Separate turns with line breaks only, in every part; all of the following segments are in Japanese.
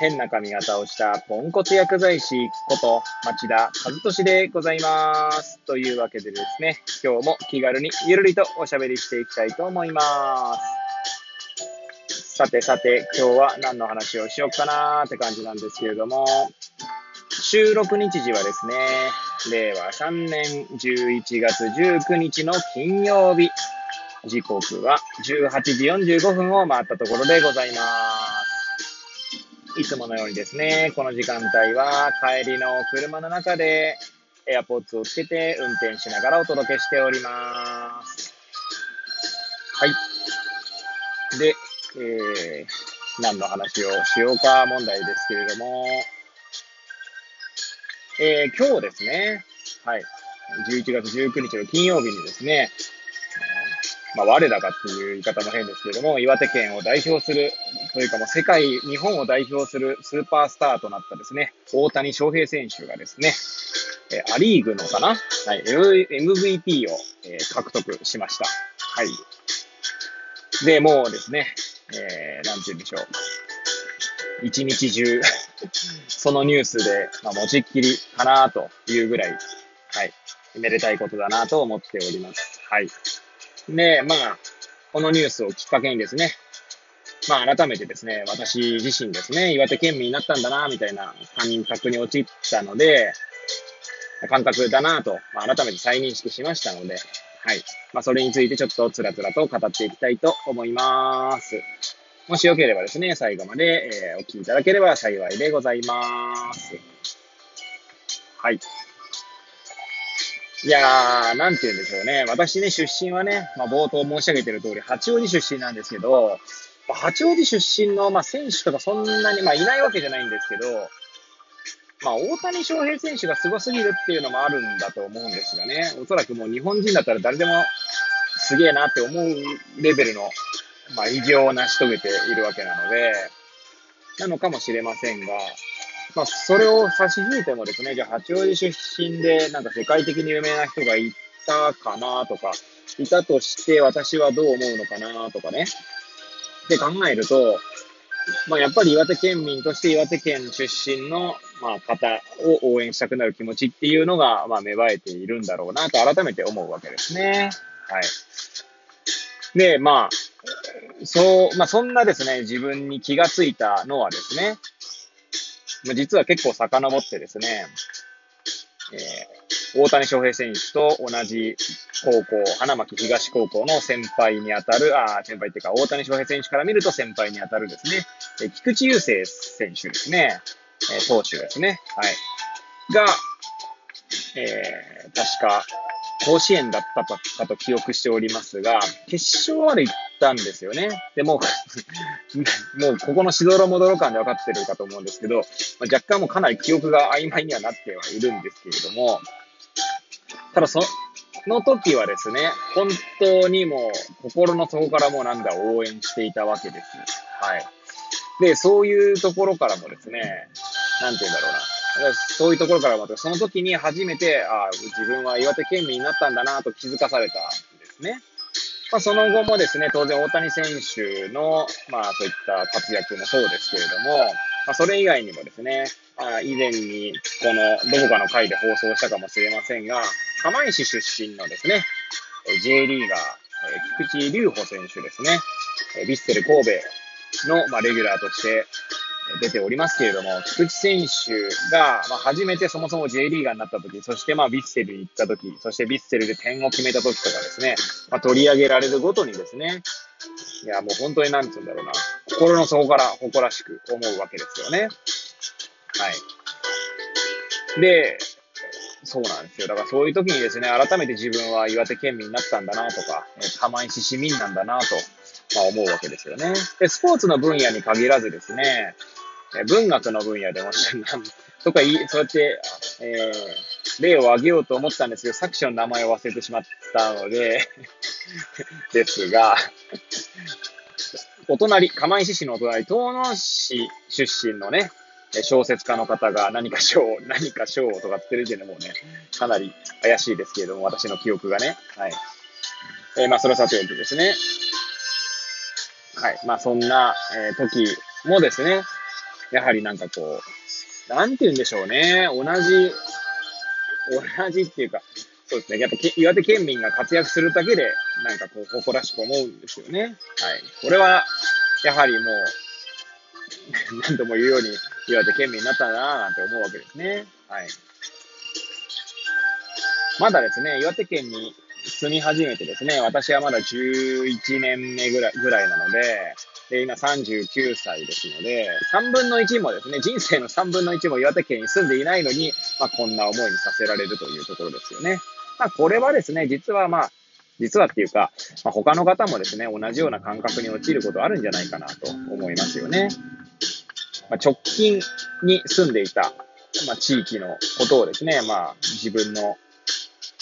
変な髪型をしたポンコツ薬剤師こと町田和俊でございます。というわけでですね、今日も気軽にゆるりとおしゃべりしていきたいと思います。さてさて、今日は何の話をしよっかなーって感じなんですけれども、収録日時はですね、令和3年11月19日の金曜日、時刻は18時45分を回ったところでございます。いつものようにですね、この時間帯は帰りの車の中で AirPods をつけて運転しながらお届けしております。はい。で、えー、何の話をしようか問題ですけれども、えー、今日ですね、はい、11月19日の金曜日にですね、まあ、我らがっていう言い方も変ですけれども、岩手県を代表する、というかもう世界、日本を代表するスーパースターとなったですね、大谷翔平選手がですね、えアリーグのかなはい、MVP を、え獲得しました。はい。で、もうですね、えー、なんて言うんでしょう。一日中 そのニュースで、まあ、持ちっきりかなというぐらい、はい、めでたいことだなと思っております。はい。で、まあ、このニュースをきっかけにですね、まあ改めてですね、私自身ですね、岩手県民になったんだな、みたいな感覚に陥ったので、感覚だなと、まあ、改めて再認識しましたので、はい。まあそれについてちょっとつらつらと語っていきたいと思います。もしよければですね、最後まで、えー、お聞きいただければ幸いでございます。はい。いやー、なんて言うんでしょうね。私ね、出身はね、まあ、冒頭申し上げてる通り、八王子出身なんですけど、八王子出身の、まあ、選手とかそんなに、まあ、いないわけじゃないんですけど、まあ、大谷翔平選手が凄すぎるっていうのもあるんだと思うんですがね、おそらくもう日本人だったら誰でもすげえなって思うレベルの、まあ、偉業を成し遂げているわけなので、なのかもしれませんが、まあ、それを差し引いてもですね、じゃあ八王子出身で、なんか世界的に有名な人がいたかなとか、いたとして私はどう思うのかなとかね。って考えると、まあ、やっぱり岩手県民として岩手県出身の、まあ、方を応援したくなる気持ちっていうのが、まあ、芽生えているんだろうなと改めて思うわけですね。はい。で、まあ、そう、まあ、そんなですね、自分に気がついたのはですね、実は結構遡ってですね、えー、大谷翔平選手と同じ高校、花巻東高校の先輩にあたる、あ先輩っていうか、大谷翔平選手から見ると先輩にあたるですね、え菊池雄星選手ですね、え投手ですね、はい。が、えー、確か、甲子園だったかと記憶しておりますが、決勝まで行ったんですよね。でも、もう ここのしどろもどろ感で分かってるかと思うんですけど、まあ、若干もかなり記憶が曖昧にはなってはいるんですけれども、ただその時はですね、本当にもう心の底からもなんだ応援していたわけです。はい。で、そういうところからもですね、なんて言うんだろうな。そういうところからまた、その時に初めて、ああ、自分は岩手県民になったんだなと気づかされたんですね。まあ、その後もですね、当然大谷選手の、まあそういった活躍もそうですけれども、まあそれ以外にもですね、あ以前にこのどこかの回で放送したかもしれませんが、釜石出身のですね、J リーガー、菊池隆穂選手ですね、ヴィッセル神戸の、まあ、レギュラーとして出ておりますけれども、菊池選手が、まあ、初めてそもそも J リーガーになった時、そしてまあヴィッセルに行った時、そしてヴィッセルで点を決めた時とかですね、まあ、取り上げられるごとにですね、いやもう本当になんつうんだろうな、心の底から誇らしく思うわけですよね。はい。で、そうなんですよ。だからそういう時にですね、改めて自分は岩手県民になったんだなとか、釜石市民なんだなと、まあ、思うわけですよね。で、スポーツの分野に限らずですね、文学の分野でも、とかいい、そうやって、えー、例を挙げようと思ったんですけど、作者の名前を忘れてしまったので ですが、お隣、釜石市のお隣、遠野市出身のね、小説家の方が何か賞、何か賞とかってる時点でもうね、かなり怪しいですけれども、私の記憶がね。はい。えー、まあ、それはさておきですね。はい。まあ、そんな、えー、時もですね、やはりなんかこう、なんて言うんでしょうね。同じ、同じっていうか、そうですね。やっぱ岩手県民が活躍するだけで、なんかこう、誇らしく思うんですよね。はい。これは、やはりもう、何度も言うように、岩手県民になったなぁなんて思うわけですね。はい。まだですね、岩手県に住み始めてですね、私はまだ11年目ぐらいぐらいなので、で、今39歳ですので、3分の1もですね、人生の3分の1も岩手県に住んでいないのに、まあ、こんな思いにさせられるというところですよね。まあ、これはですね、実はまあ、実はっていうか、まあ、他の方もですね、同じような感覚に陥ることあるんじゃないかなと思いますよね。まあ、直近に住んでいた、まあ、地域のことをですね、まあ、自分の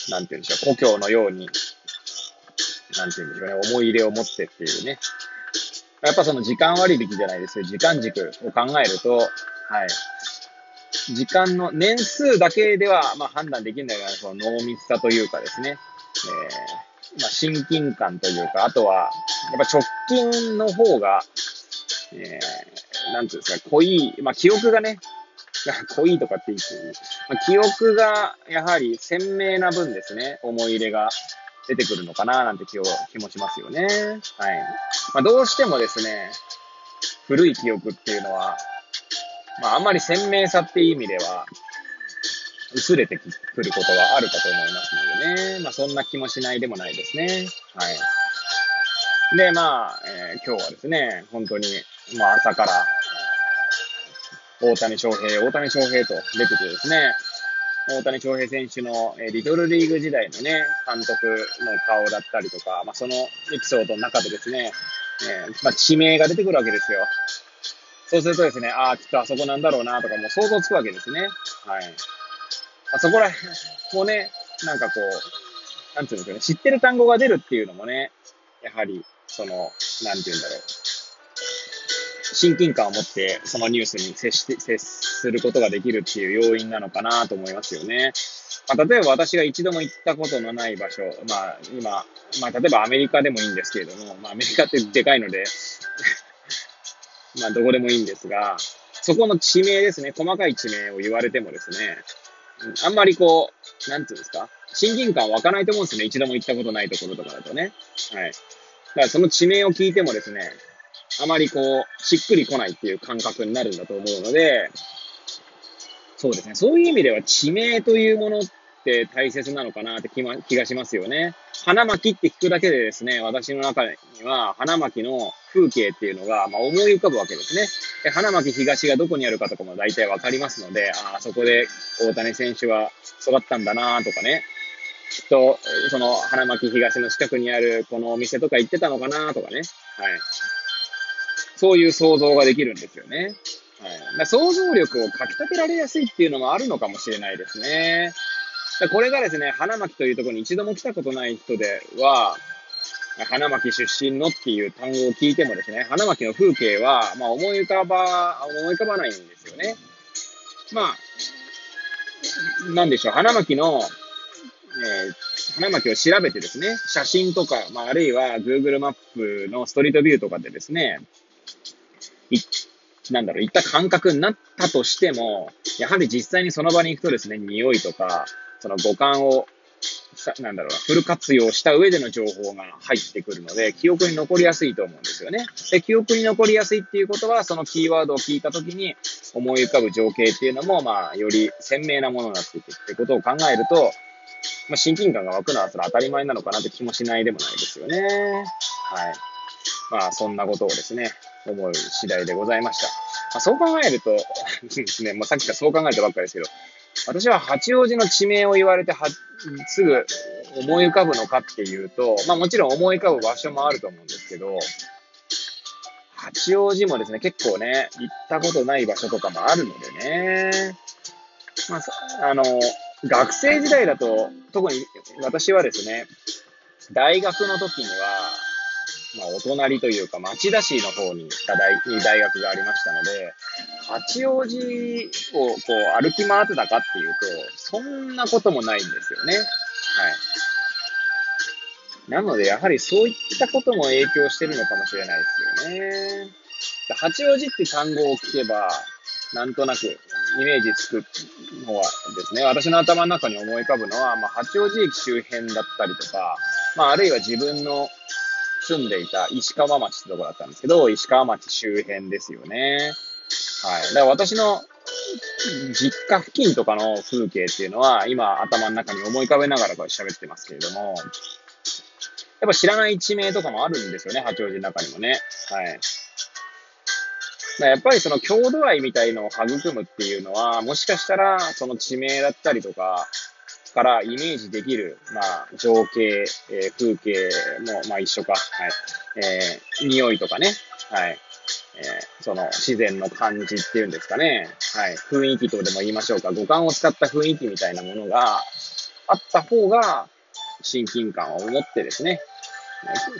なんていうんでしょう、故郷のように、なんていうんでしょうね、思い入れを持ってっていうね。やっぱその時間割引じゃないですけど、時間軸を考えると、はい。時間の年数だけでは、まあ判断できるんだけど、その濃密さというかですね、えー、まあ親近感というか、あとは、やっぱ直近の方が、えー、なんていうんですか、濃い、まあ記憶がね、濃いとかって言って、まあ、記憶がやはり鮮明な分ですね、思い入れが。出てくるのかななんて気を気もしますよね。はい。まあ、どうしてもですね、古い記憶っていうのは、まあ、あんまり鮮明さっていう意味では、薄れてくることはあるかと思いますのでね。まあ、そんな気もしないでもないですね。はい。で、まあ、えー、今日はですね、本当に、まあ、朝から、大谷翔平、大谷翔平と出ててですね、大谷翔平選手の、えリトルリーグ時代のね、監督の顔だったりとか、まあ、そのエピソードの中でですね、えー、まあ、地名が出てくるわけですよ。そうするとですね、ああ、きっとあそこなんだろうなとかもう想像つくわけですね。はい。あそこら辺もね、なんかこう、なんていうんですかね、知ってる単語が出るっていうのもね、やはり、その、なんていうんだろう。親近感を持ってそのニュースに接して、接することができるっていう要因なのかなと思いますよね。まあ、例えば私が一度も行ったことのない場所、まあ今、まあ例えばアメリカでもいいんですけれども、まあアメリカってでかいので まあどこでもいいんですが、そこの地名ですね、細かい地名を言われてもですね、あんまりこう、なんていうんですか、親近感湧かないと思うんですね。一度も行ったことないところとかだとね。はい。だからその地名を聞いてもですね、あまりこう、しっくりこないっていう感覚になるんだと思うので、そうですね。そういう意味では地名というものって大切なのかなって気,、ま、気がしますよね。花巻って聞くだけでですね、私の中には花巻の風景っていうのが、まあ、思い浮かぶわけですね。で花巻東がどこにあるかとかも大体わかりますので、ああ、そこで大谷選手は育ったんだなとかね。きっと、その花巻東の近くにあるこのお店とか行ってたのかなとかね。はい。そういう想像ができるんですよね。はい、想像力をかき立てられやすいっていうのもあるのかもしれないですね。これがですね、花巻というところに一度も来たことない人では、花巻出身のっていう単語を聞いてもですね、花巻の風景は、まあ、思い浮かば、思い浮かばないんですよね。まあ、なんでしょう、花巻の、えー、花巻を調べてですね、写真とか、まあ、あるいは Google マップのストリートビューとかでですね、なんだろう、いった感覚になったとしても、やはり実際にその場に行くとですね、匂いとか、その五感を、なんだろうフル活用した上での情報が入ってくるので、記憶に残りやすいと思うんですよね。で、記憶に残りやすいっていうことは、そのキーワードを聞いたときに思い浮かぶ情景っていうのも、まあ、より鮮明なものになっていくってことを考えると、まあ、親近感が湧くのはそれ当たり前なのかなって気もしないでもないですよね。はい。まあ、そんなことをですね、思う次第でございました。あ、そう考えるとです ね、まあ、さっきからそう考えたばっかりですけど、私は八王子の地名を言われては、すぐ思い浮かぶのかっていうと、まあもちろん思い浮かぶ場所もあると思うんですけど、八王子もですね、結構ね、行ったことない場所とかもあるのでね。まあ、あの、学生時代だと、特に私はですね、大学の時には、まあ、お隣というか、町田市の方に大大学がありましたので、八王子をこう歩き回ってたかっていうと、そんなこともないんですよね。はい。なので、やはりそういったことも影響してるのかもしれないですよね。八王子って単語を聞けば、なんとなくイメージつくのはですね、私の頭の中に思い浮かぶのは、まあ、八王子駅周辺だったりとか、まあ、あるいは自分の住んでいた石川町ってとこだったんですけど、石川町周辺ですよね。はい。だから私の実家付近とかの風景っていうのは、今頭の中に思い浮かべながらこれ喋ってますけれども、やっぱ知らない地名とかもあるんですよね、八王子の中にもね。はい。やっぱりその郷土愛みたいのを育むっていうのは、もしかしたらその地名だったりとかからイメージできる、まあ、情景、えー、風景も、まあ一緒か。はい。えー、匂いとかね。はい。えー、その自然の感じっていうんですかね。はい。雰囲気とでも言いましょうか。五感を使った雰囲気みたいなものがあった方が、親近感を持ってですね、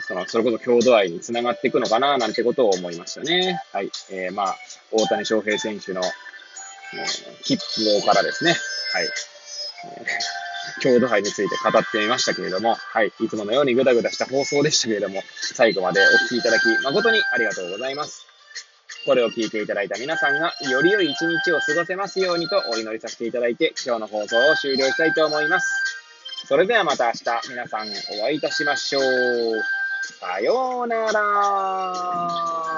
その、それこそ郷土愛につながっていくのかな、なんてことを思いましたね。はい。えー、まあ、大谷翔平選手の、えー、切符からですね、はい。えー、郷土愛について語ってみましたけれども、はい。いつものようにぐだぐだした放送でしたけれども、最後までお聞きいただき、誠にありがとうございます。これを聞いていただいた皆さんが、より良い一日を過ごせますようにとお祈りさせていただいて、今日の放送を終了したいと思います。それではまた明日皆さんお会いいたしましょう。さようなら。